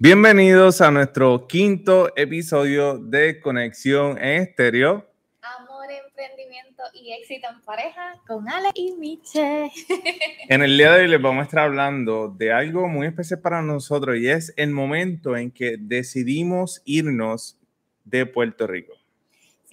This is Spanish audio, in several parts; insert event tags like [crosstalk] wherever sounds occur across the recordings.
Bienvenidos a nuestro quinto episodio de Conexión en Estéreo. Amor, emprendimiento y éxito en pareja con Ale y Miche. [laughs] En el día de hoy les vamos a estar hablando de algo muy especial para nosotros y es el momento en que decidimos irnos de Puerto Rico.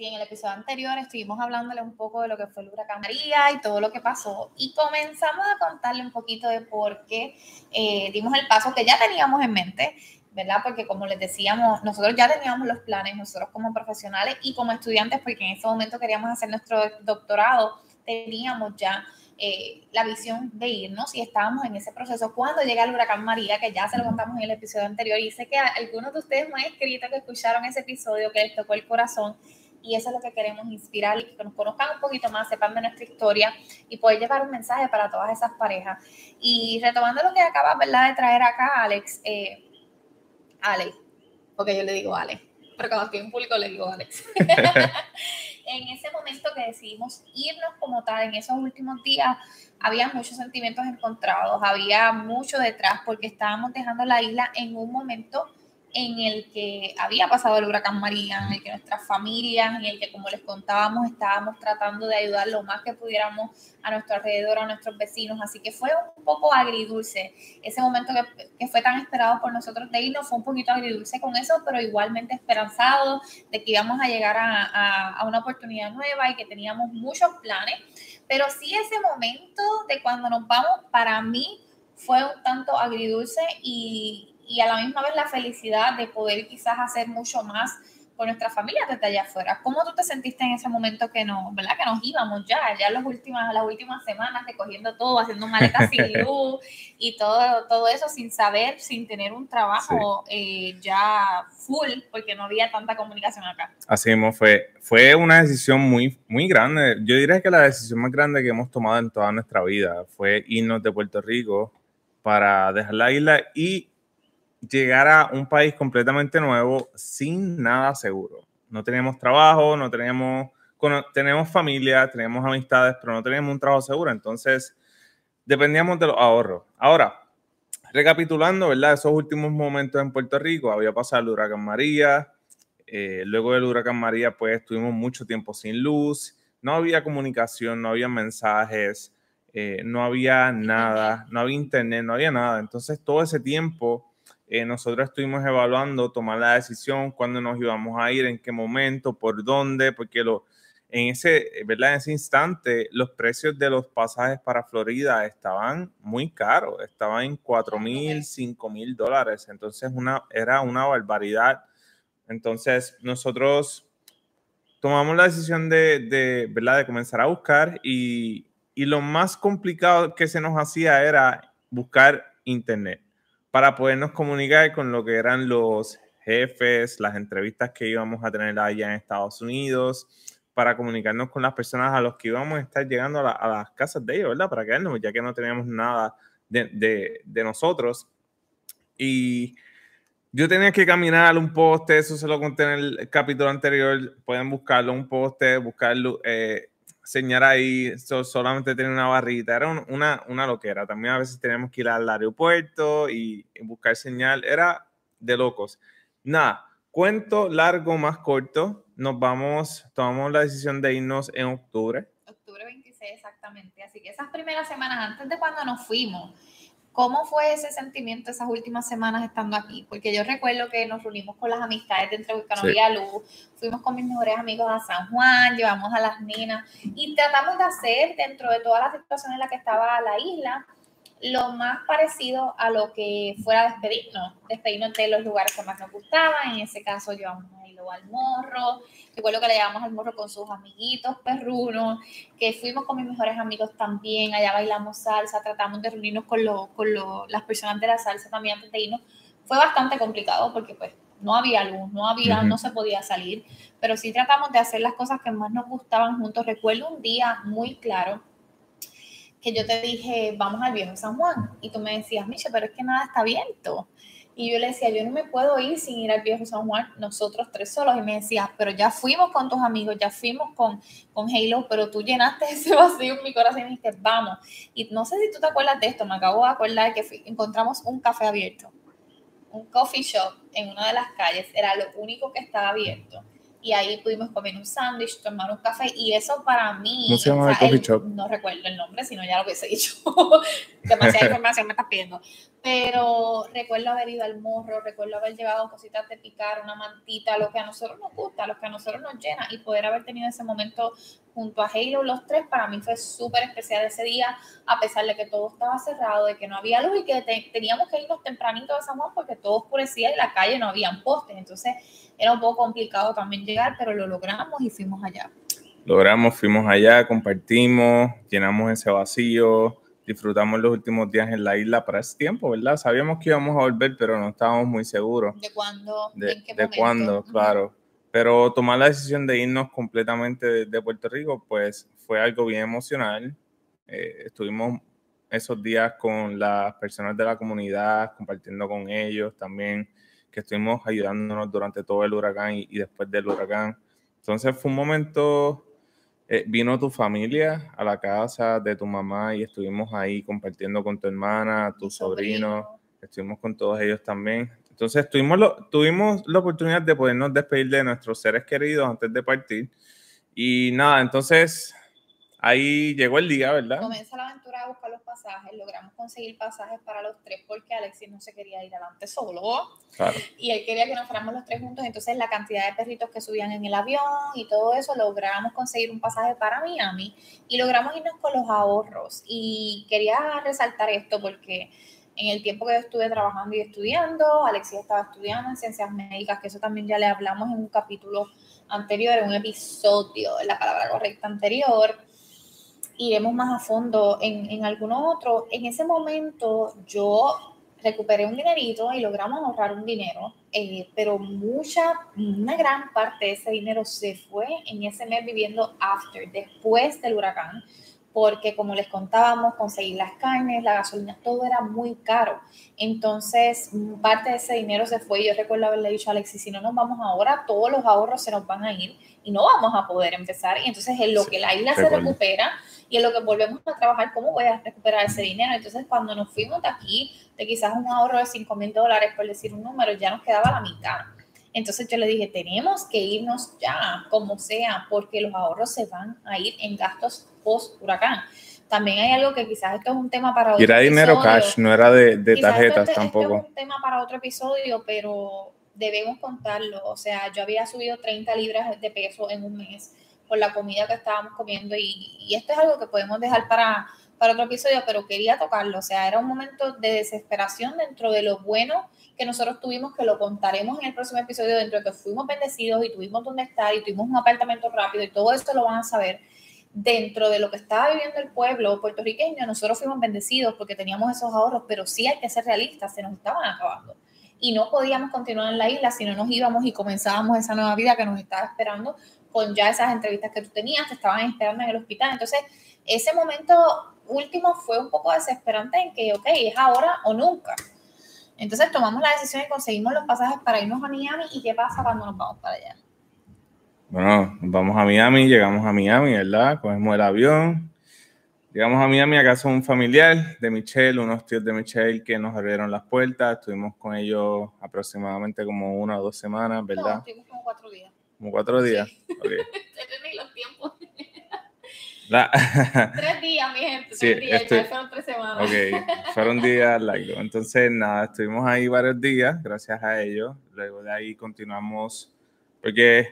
En el episodio anterior estuvimos hablándole un poco de lo que fue el huracán María y todo lo que pasó y comenzamos a contarle un poquito de por qué eh, dimos el paso que ya teníamos en mente ¿verdad? Porque como les decíamos, nosotros ya teníamos los planes, nosotros como profesionales y como estudiantes, porque en ese momento queríamos hacer nuestro doctorado, teníamos ya eh, la visión de irnos y estábamos en ese proceso cuando llega el huracán María, que ya se lo contamos en el episodio anterior, y sé que algunos de ustedes me han escrito que escucharon ese episodio que les tocó el corazón. Y eso es lo que queremos inspirar y que nos conozcan un poquito más, sepan de nuestra historia y poder llevar un mensaje para todas esas parejas. Y retomando lo que acabas ¿verdad? de traer acá, Alex, eh, Ale, porque yo le digo Ale, pero cuando estoy en público le digo Alex. [laughs] en ese momento que decidimos irnos como tal, en esos últimos días, había muchos sentimientos encontrados, había mucho detrás porque estábamos dejando la isla en un momento en el que había pasado el huracán María, en el que nuestras familias, en el que como les contábamos, estábamos tratando de ayudar lo más que pudiéramos a nuestro alrededor, a nuestros vecinos, así que fue un poco agridulce. Ese momento que, fue tan esperado por nosotros de irnos fue un poquito agridulce con eso, pero igualmente esperanzado de que íbamos a llegar a, a una oportunidad nueva y que teníamos muchos planes, pero sí ese momento de cuando nos vamos, para mí fue un tanto agridulce y, y a la misma vez la felicidad de poder quizás hacer mucho más con nuestra familia desde allá afuera. ¿Cómo tú te sentiste en ese momento que nos, ¿verdad? Que nos íbamos ya, ya las últimas, las últimas semanas recogiendo todo, haciendo maletas sin [laughs] luz y todo, todo eso sin saber, sin tener un trabajo eh, ya full, porque no había tanta comunicación acá. Así mismo fue, fue una decisión muy, muy grande. Yo diría que la decisión más grande que hemos tomado en toda nuestra vida fue irnos de Puerto Rico para dejar la isla y llegar a un país completamente nuevo sin nada seguro. No teníamos trabajo, no teníamos, tenemos familia, tenemos amistades, pero no teníamos un trabajo seguro. Entonces, dependíamos de los ahorros. Ahora, recapitulando, ¿verdad? Esos últimos momentos en Puerto Rico, había pasado el huracán María. Eh, luego del huracán María, pues estuvimos mucho tiempo sin luz. No había comunicación, no había mensajes, eh, no había nada, no había internet, no había nada. Entonces, todo ese tiempo eh, nosotros estuvimos evaluando tomar la decisión, cuándo nos íbamos a ir, en qué momento, por dónde, porque lo, en, ese, ¿verdad? en ese instante los precios de los pasajes para Florida estaban muy caros, estaban en 4 mil, 5 mil dólares, entonces una, era una barbaridad. Entonces nosotros tomamos la decisión de, de, ¿verdad? de comenzar a buscar y, y lo más complicado que se nos hacía era buscar internet para podernos comunicar con lo que eran los jefes, las entrevistas que íbamos a tener allá en Estados Unidos, para comunicarnos con las personas a los que íbamos a estar llegando a, las casas de ellos, ¿verdad? Para quedarnos, ya que no teníamos nada de, de, nosotros. Y yo tenía que caminar un poste, eso se lo conté en el capítulo anterior, pueden buscarlo, un poste, buscarlo, eh, señar ahí, solamente tener una barrita, era una, una loquera. También a veces teníamos que ir al aeropuerto y, buscar señal, era de locos. Nada, cuento largo más corto, nos vamos, tomamos la decisión de irnos en octubre. Octubre 26, exactamente. Así que esas primeras semanas antes de cuando nos fuimos, ¿Cómo fue ese sentimiento esas últimas semanas estando aquí? Porque yo recuerdo que nos reunimos con las amistades de Entre y Luz, fuimos con mis mejores amigos a San Juan, llevamos a las nenas y tratamos de hacer dentro de toda la situación en la que estaba la isla lo más parecido a lo que fuera despedirnos, despedirnos de los lugares que más nos gustaban, en ese caso llevamos a Hilo al morro, recuerdo que le llevamos al morro con sus amiguitos perrunos, que fuimos con mis mejores amigos también, allá bailamos salsa, tratamos de reunirnos con, con las personas de la salsa también antes de irnos, fue bastante complicado porque pues no había luz, no había, no se podía salir, pero sí tratamos de hacer las cosas que más nos gustaban juntos. Recuerdo un día muy claro que yo te dije, vamos al viejo San Juan. Y tú me decías, Miche, pero es que nada está abierto. Y yo le decía, yo no me puedo ir sin ir al viejo San Juan, nosotros tres solos. Y me decía, pero ya fuimos con tus amigos, ya fuimos con, con Halo, pero tú llenaste [laughs] ese vacío en mi corazón y me dijiste, vamos. Y no sé si tú te acuerdas de esto, me acabo de acordar que encontramos un café abierto. un coffee shop en una de las calles, era lo único que estaba abierto y ahí pudimos comer un sándwich, tomar un café y eso para mí... ¿Cómo se llama el coffee shop? No recuerdo el nombre, si no ya lo hubiese dicho. [laughs] Demasiada [laughs] información me estás pidiendo. Pero recuerdo haber ido al morro, recuerdo haber llevado cositas de picar, una mantita, lo que a nosotros nos gusta, lo que a nosotros nos llena y poder haber tenido ese momento junto a Halo los tres para mí fue súper especial ese día, a pesar de que todo estaba cerrado, de que no había luz y que teníamos que irnos tempranito de San Juan porque todo oscurecía y la calle no habían postes. Entonces era un poco complicado también llegar, pero lo logramos y fuimos allá. Logramos, fuimos allá, compartimos, llenamos ese vacío, disfrutamos los últimos días en la isla para ese tiempo, ¿verdad? Sabíamos que íbamos a volver, pero no estábamos muy seguros. ¿De cuándo? De, de cuándo, claro. Pero tomar la decisión de irnos completamente de, Puerto Rico, pues fue algo bien emocional. Eh, estuvimos esos días con las personas de la comunidad, compartiendo con ellos también que estuvimos ayudándonos durante todo el huracán y, después del huracán. Entonces fue un momento, eh, vino tu familia a la casa de tu mamá y estuvimos ahí compartiendo con tu hermana, tu sobrino, estuvimos con todos ellos también. Entonces tuvimos, lo, tuvimos la oportunidad de podernos despedir de nuestros seres queridos antes de partir. Y nada, entonces ahí llegó el día, ¿verdad? Comienza la aventura de buscar los pasajes, logramos conseguir pasajes para los tres porque Alexis no se quería ir adelante solo claro. y él quería que nos fuéramos los tres juntos, entonces la cantidad de perritos que subían en el avión y todo eso, logramos conseguir un pasaje para Miami y logramos irnos con los ahorros y quería resaltar esto porque en el tiempo que yo estuve trabajando y estudiando, Alexis estaba estudiando en ciencias médicas, que eso también ya le hablamos en un capítulo anterior, en un episodio, la palabra correcta anterior, iremos más a fondo en, en alguno otro. En ese momento yo recuperé un dinerito y logramos ahorrar un dinero, eh, pero mucha, una gran parte de ese dinero se fue en ese mes viviendo after, después del huracán, porque como les contábamos, conseguir las carnes, la gasolina, todo era muy caro. Entonces, parte de ese dinero se fue. Yo recuerdo haberle dicho a Alexis, si no nos vamos ahora, todos los ahorros se nos van a ir y no vamos a poder empezar. Y entonces, en lo que la isla se recupera, y en lo que volvemos a trabajar, ¿cómo voy a recuperar ese dinero? Entonces, cuando nos fuimos de aquí, de quizás un ahorro de 5 mil dólares, por decir un número, ya nos quedaba la mitad. Entonces yo le dije, tenemos que irnos ya, como sea, porque los ahorros se van a ir en gastos post-huracán. También hay algo que quizás esto es un tema para otro era dinero cash, no era de, de tarjetas tampoco. es un tema para otro episodio, pero debemos contarlo. O sea, yo había subido 30 libras de peso en un mes por la comida que estábamos comiendo y, esto es algo que podemos dejar para, para otro episodio, pero quería tocarlo, o sea, era un momento de desesperación dentro de lo bueno que nosotros tuvimos, que lo contaremos en el próximo episodio, dentro de que fuimos bendecidos y tuvimos donde estar y tuvimos un apartamento rápido y todo esto lo van a saber. Dentro de lo que estaba viviendo el pueblo puertorriqueño, nosotros fuimos bendecidos porque teníamos esos ahorros, pero sí hay que ser realistas, se nos estaban acabando. Y no podíamos continuar en la isla si no nos íbamos y comenzábamos esa nueva vida que nos estaba esperando con ya esas entrevistas que tú tenías, te estaban esperando en el hospital. Entonces, ese momento último fue un poco desesperante en que, ok, es ahora o nunca. Entonces tomamos la decisión y conseguimos los pasajes para irnos a Miami. ¿Y qué pasa cuando nos vamos para allá? Bueno, nos vamos a Miami, llegamos a Miami, ¿verdad? Cogemos el avión. Llegamos a Miami a casa de un familiar de Michelle, unos tíos de Michelle que nos abrieron las puertas. Estuvimos con ellos aproximadamente como una o dos semanas, ¿verdad? No, estuvimos como cuatro días. Como cuatro días. Okay. [laughs] los tiempos. [laughs] tres días, mi gente, tres días, fueron tres semanas. Ok, fueron días largos. Entonces, nada, estuvimos ahí varios días, gracias a ellos. Luego de ahí continuamos, porque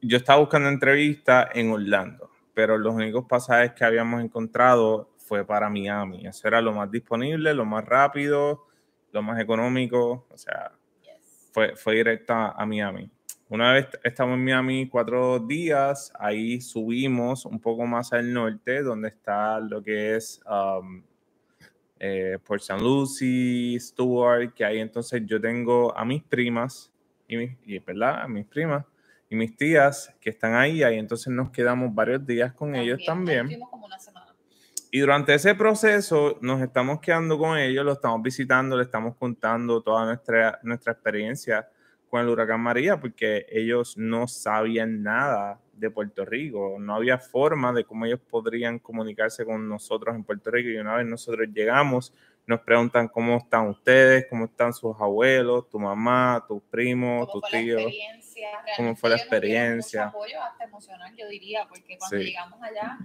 yo estaba buscando entrevistas en Orlando, pero los únicos pasajes que habíamos encontrado fue para Miami. Eso era lo más disponible, lo más rápido, lo más económico, o sea, fue, fue directo a Miami. Una vez estamos en Miami cuatro días, ahí subimos un poco más al norte, donde está lo que es um, eh, Port St. Lucie, Stuart, que ahí entonces yo tengo a mis primas, y, y ¿verdad? A mis primas y mis tías que están ahí, ahí entonces nos quedamos varios días con ellos también. Como una semana. Y durante ese proceso nos estamos quedando con ellos, los estamos visitando, les estamos contando toda nuestra, nuestra experiencia con el huracán María porque ellos no sabían nada de Puerto Rico, no había forma de cómo ellos podrían comunicarse con nosotros en Puerto Rico y una vez nosotros llegamos, nos preguntan cómo están ustedes, cómo están sus abuelos, tu mamá, tus primos, tus tíos. ¿Cómo fue la experiencia? Apoyo hasta emocional, yo diría, porque cuando llegamos allá,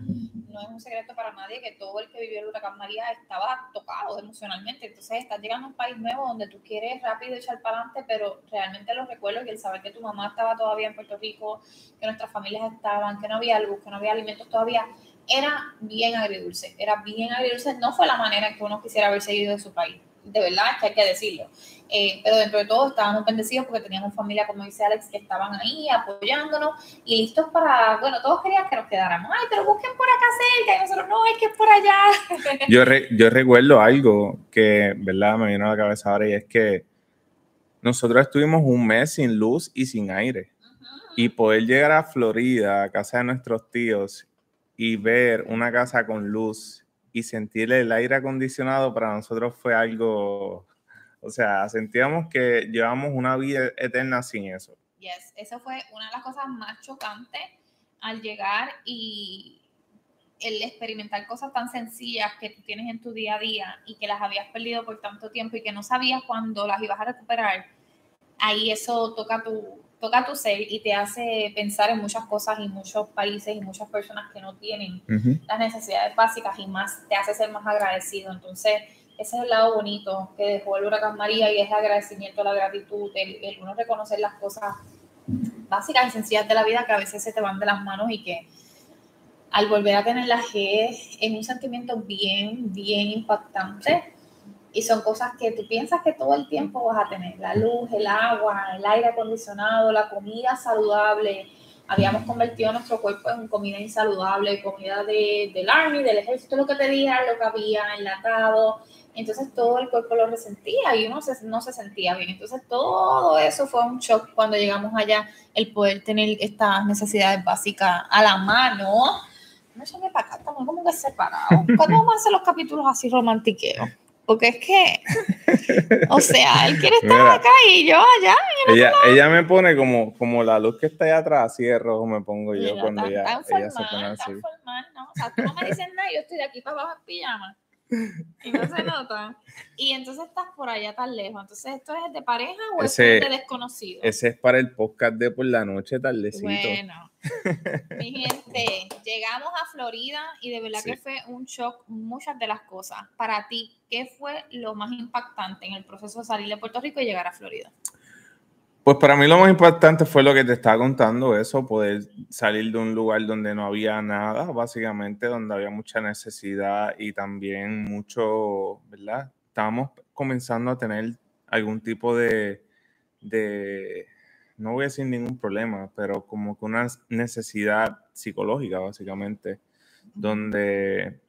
no es un secreto para nadie que todo el que vivió el huracán María estaba tocado emocionalmente. Entonces, estás llegando a un país nuevo donde tú quieres rápido echar para adelante, pero realmente los recuerdos y el saber que tu mamá estaba todavía en Puerto Rico, que nuestras familias estaban, que no había luz, que no había alimentos todavía, era bien agridulce. Era bien agridulce. No fue la manera en que uno quisiera haber seguido de su país. De verdad, que hay que decirlo. Eh, pero dentro de todo estábamos bendecidos porque teníamos familia, como dice Alex, que estaban ahí apoyándonos y listos para, bueno, todos querían que nos quedáramos. Ay, pero busquen por acá cerca y nosotros, no, es que es por allá. [laughs] Yo, yo recuerdo algo que, ¿verdad? Me vino a la cabeza ahora y es que nosotros estuvimos un mes sin luz y sin aire. Y poder llegar a Florida, a casa de nuestros tíos, y ver una casa con luz y sentir el aire acondicionado para nosotros fue algo o sea, sentíamos que llevamos una vida eterna sin eso. Yes, eso fue una de las cosas más chocantes al llegar y el experimentar cosas tan sencillas que tú tienes en tu día a día y que las habías perdido por tanto tiempo y que no sabías cuándo las ibas a recuperar, ahí eso toca tu, toca tu ser y te hace pensar en muchas cosas y muchos países y muchas personas que no tienen las necesidades básicas y más te hace ser más agradecido. Entonces, ese es el lado bonito que dejó el huracán María y es el agradecimiento, la gratitud, el, el, uno reconocer las cosas básicas y sencillas de la vida que a veces se te van de las manos y que al volver a tener la G es un sentimiento bien, bien impactante y son cosas que tú piensas que todo el tiempo vas a tener, la luz, el agua, el aire acondicionado, la comida saludable. Habíamos convertido nuestro cuerpo en comida insaludable, comida de, del army, del ejército, lo que te digan, lo que había enlatado, entonces todo el cuerpo lo resentía y uno no se sentía bien. Entonces todo eso fue un shock cuando llegamos allá, el poder tener estas necesidades básicas a la mano. No sé, me para acá, estamos como que separados. ¿Cuándo vamos a hacer los capítulos así romantiqueos? Porque es que, [laughs] o sea, él quiere estar acá y yo allá. ella, ella me pone como, como la luz que está allá atrás, así de rojo me pongo yo cuando ella, ella se pone así. Formal, ¿no? O sea, tú no me dices nada, yo estoy de aquí para abajo en pijama y no se nota. Y entonces estás por allá tan lejos. Entonces, ¿esto es de pareja o es de desconocido? Ese es para el podcast de por la noche, tardecito. Bueno, mi gente, llegamos a Florida y de verdad que fue un shock muchas de las cosas. Para ti, ¿qué fue lo más impactante en el proceso de salir de Puerto Rico y llegar a Florida? Pues para mí lo más importante fue lo que te estaba contando, eso, poder salir de un lugar donde no había nada, básicamente, donde había mucha necesidad y también mucho, ¿verdad? Estábamos comenzando a tener algún tipo de, de, no voy a decir ningún problema, pero como que una necesidad psicológica, básicamente, donde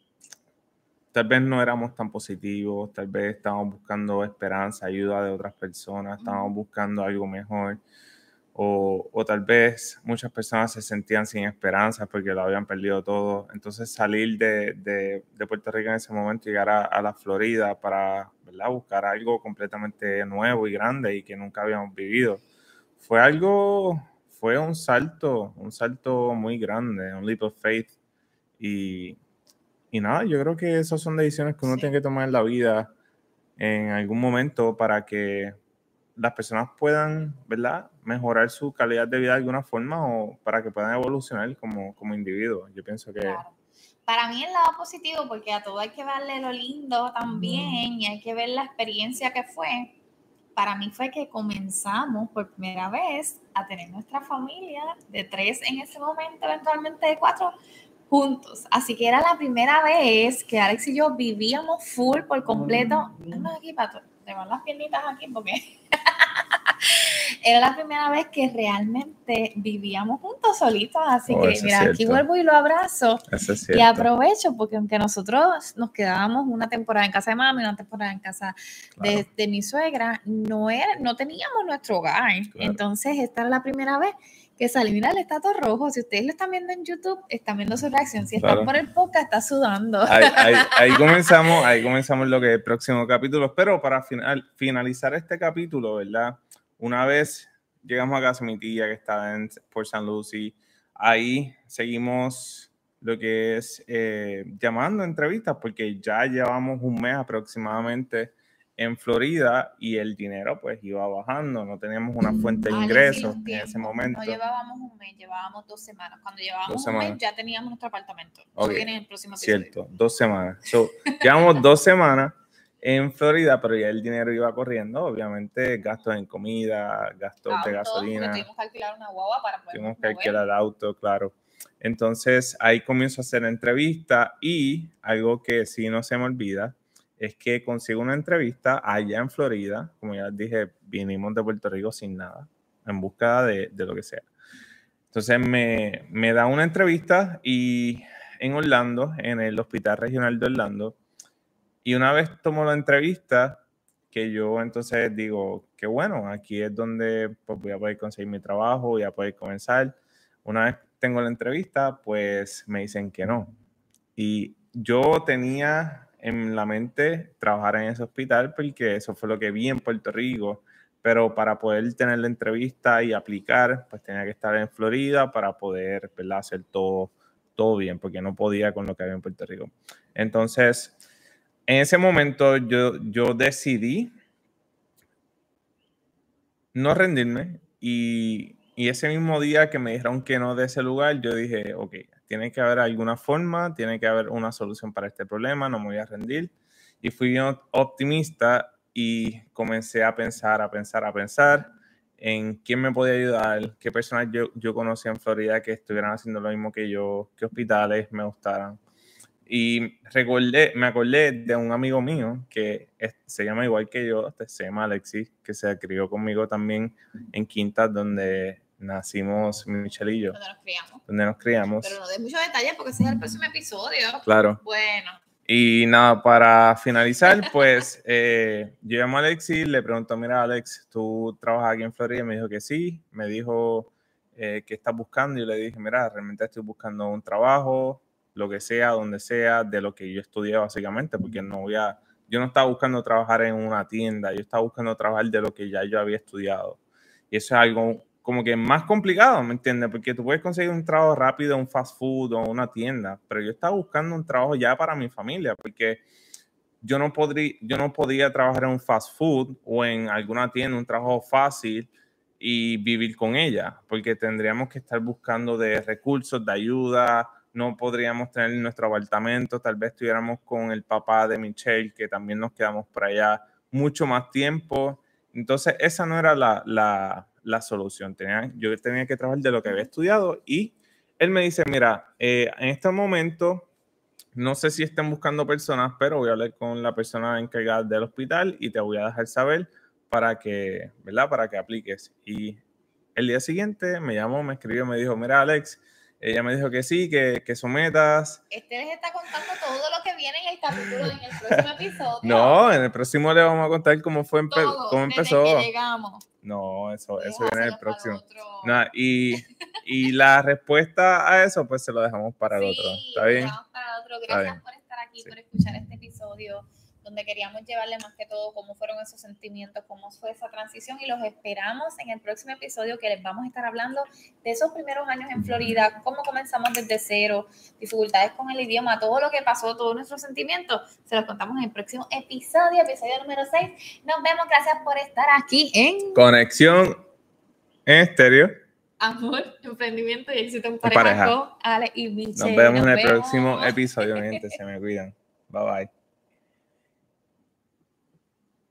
tal vez no éramos tan positivos, tal vez estábamos buscando esperanza, ayuda de otras personas, estábamos buscando algo mejor, o, o, tal vez muchas personas se sentían sin esperanza porque lo habían perdido todo. Entonces salir de, de, de Puerto Rico en ese momento, llegar a, a la Florida para ¿verdad? buscar algo completamente nuevo y grande y que nunca habíamos vivido, fue algo, fue un salto, un salto muy grande, un leap of faith. Y, y nada, yo creo que esas son decisiones que uno tiene que tomar en la vida en algún momento para que las personas puedan, ¿verdad? Mejorar su calidad de vida de alguna forma o para que puedan evolucionar como, como individuos. Yo pienso que... Para mí el lado positivo, porque a todo hay que darle lo lindo también y hay que ver la experiencia que fue. Para mí fue que comenzamos por primera vez a tener nuestra familia de tres en ese momento, eventualmente de cuatro, juntos. Así que era la primera vez que Alex y yo vivíamos full por completo. Anda aquí para van las piernitas aquí porque [laughs] era la primera vez que realmente vivíamos juntos solitos. Así oh, que mira, aquí vuelvo y lo abrazo. y aprovecho porque aunque nosotros nos quedábamos una temporada en casa de mami, una temporada en casa de, mi suegra, no, era, no teníamos nuestro hogar. Entonces esta era la primera vez que sale, mira el estatus rojo. Si ustedes lo están viendo en YouTube, están viendo su reacción. Si están por el podcast, está sudando. [laughs] Ahí, comenzamos, ahí comenzamos lo que es el próximo capítulo. Pero para finalizar este capítulo, ¿verdad? Una vez llegamos a casa mi tía que estaba en, por San Lucy, ahí seguimos lo que es eh, llamando entrevistas, porque ya llevamos un mes aproximadamente en Florida y el dinero pues iba bajando, no teníamos una fuente de ingresos en ese momento. No llevábamos un mes, llevábamos dos semanas. Cuando llevábamos un mes ya teníamos nuestro apartamento. Viene en el próximo episodio. Cierto, dos semanas. llevamos dos semanas en Florida, pero ya el dinero iba corriendo, obviamente gastos en comida, gastos de gasolina. Tuvimos que alquilar una guagua para poder Tuvimos que alquilar auto, claro. Entonces ahí comienzo a hacer entrevista y algo que sí no se me olvida es que consigo una entrevista allá en Florida, como ya dije, vinimos de Puerto Rico sin nada, en busca de, de lo que sea. Entonces me, me da una entrevista y en Orlando, en el Hospital Regional de Orlando, y una vez tomo la entrevista, que yo entonces digo, que bueno, aquí es donde pues, voy a poder conseguir mi trabajo, voy a poder comenzar. Una vez tengo la entrevista, pues me dicen que no. Y yo tenía en la mente trabajar en ese hospital porque eso fue lo que vi en Puerto Rico, pero para poder tener la entrevista y aplicar, pues tenía que estar en Florida para poder hacer todo, todo bien, porque no podía con lo que había en Puerto Rico. Entonces, en ese momento yo, yo decidí no rendirme y, y ese mismo día que me dijeron que no de ese lugar, yo dije, ok, tiene que haber alguna forma, tiene que haber una solución para este problema, no me voy a rendir. Y fui optimista y comencé a pensar, a pensar, a pensar en quién me podía ayudar, qué personas yo, yo conocía en Florida que estuvieran haciendo lo mismo que yo, qué hospitales me gustaran. Y recordé, me acordé de un amigo mío que se llama igual que yo, este, se llama Alexis, que se crió conmigo también en Quintas, donde nacimos Michelle y yo. Donde nos criamos. Donde nos criamos. Pero no de muchos detalles porque ese es el próximo episodio. Claro. Bueno. Y nada, para finalizar, pues [laughs] eh, yo llamo a Alexis, le pregunto, mira Alex, ¿tú trabajas aquí en Florida? Y me dijo que sí, me dijo eh, que estás buscando y le dije, mira, realmente estoy buscando un trabajo, lo que sea, donde sea, de lo que yo estudié básicamente, porque no voy a, yo no estaba buscando trabajar en una tienda, yo estaba buscando trabajar de lo que ya yo había estudiado. Y eso es algo como que más complicado, ¿me entiendes? Porque tú puedes conseguir un trabajo rápido, un fast food o una tienda, pero yo estaba buscando un trabajo ya para mi familia, porque yo no, podría, yo no podía trabajar en un fast food o en alguna tienda, un trabajo fácil y vivir con ella, porque tendríamos que estar buscando de recursos, de ayuda, no podríamos tener nuestro apartamento, tal vez estuviéramos con el papá de Michelle, que también nos quedamos por allá mucho más tiempo. Entonces, esa no era la, la, la solución. Tenía, yo tenía que trabajar de lo que había estudiado y él me dice, mira, eh, en este momento no sé si estén buscando personas, pero voy a hablar con la persona encargada del hospital y te voy a dejar saber para que, ¿verdad? Para que apliques. Y el día siguiente me llamó, me escribió, me dijo, mira Alex, ella me dijo que sí, que, que sometas. Este les está contando todo lo que viene en el capítulo, en el próximo episodio. No, en el próximo le vamos a contar cómo fue cómo empezó. Que llegamos. No, eso, eso viene en el próximo. y, y la respuesta a eso, pues se lo dejamos para el otro. ¿Está bien? Lo dejamos para el otro. Gracias por estar aquí, por escuchar este episodio donde queríamos llevarle más que todo cómo fueron esos sentimientos, cómo fue esa transición y los esperamos en el próximo episodio que les vamos a estar hablando de esos primeros años en Florida, cómo comenzamos desde cero, dificultades con el idioma, todo lo que pasó, todos nuestros sentimientos, se los contamos en el próximo episodio, episodio número 6. Nos vemos, gracias por estar aquí en Conexión Estéreo. Amor, emprendimiento y éxito en pareja, Ale y Michelle. Nos vemos en el próximo episodio, gente. [laughs] Se me cuidan. Bye bye.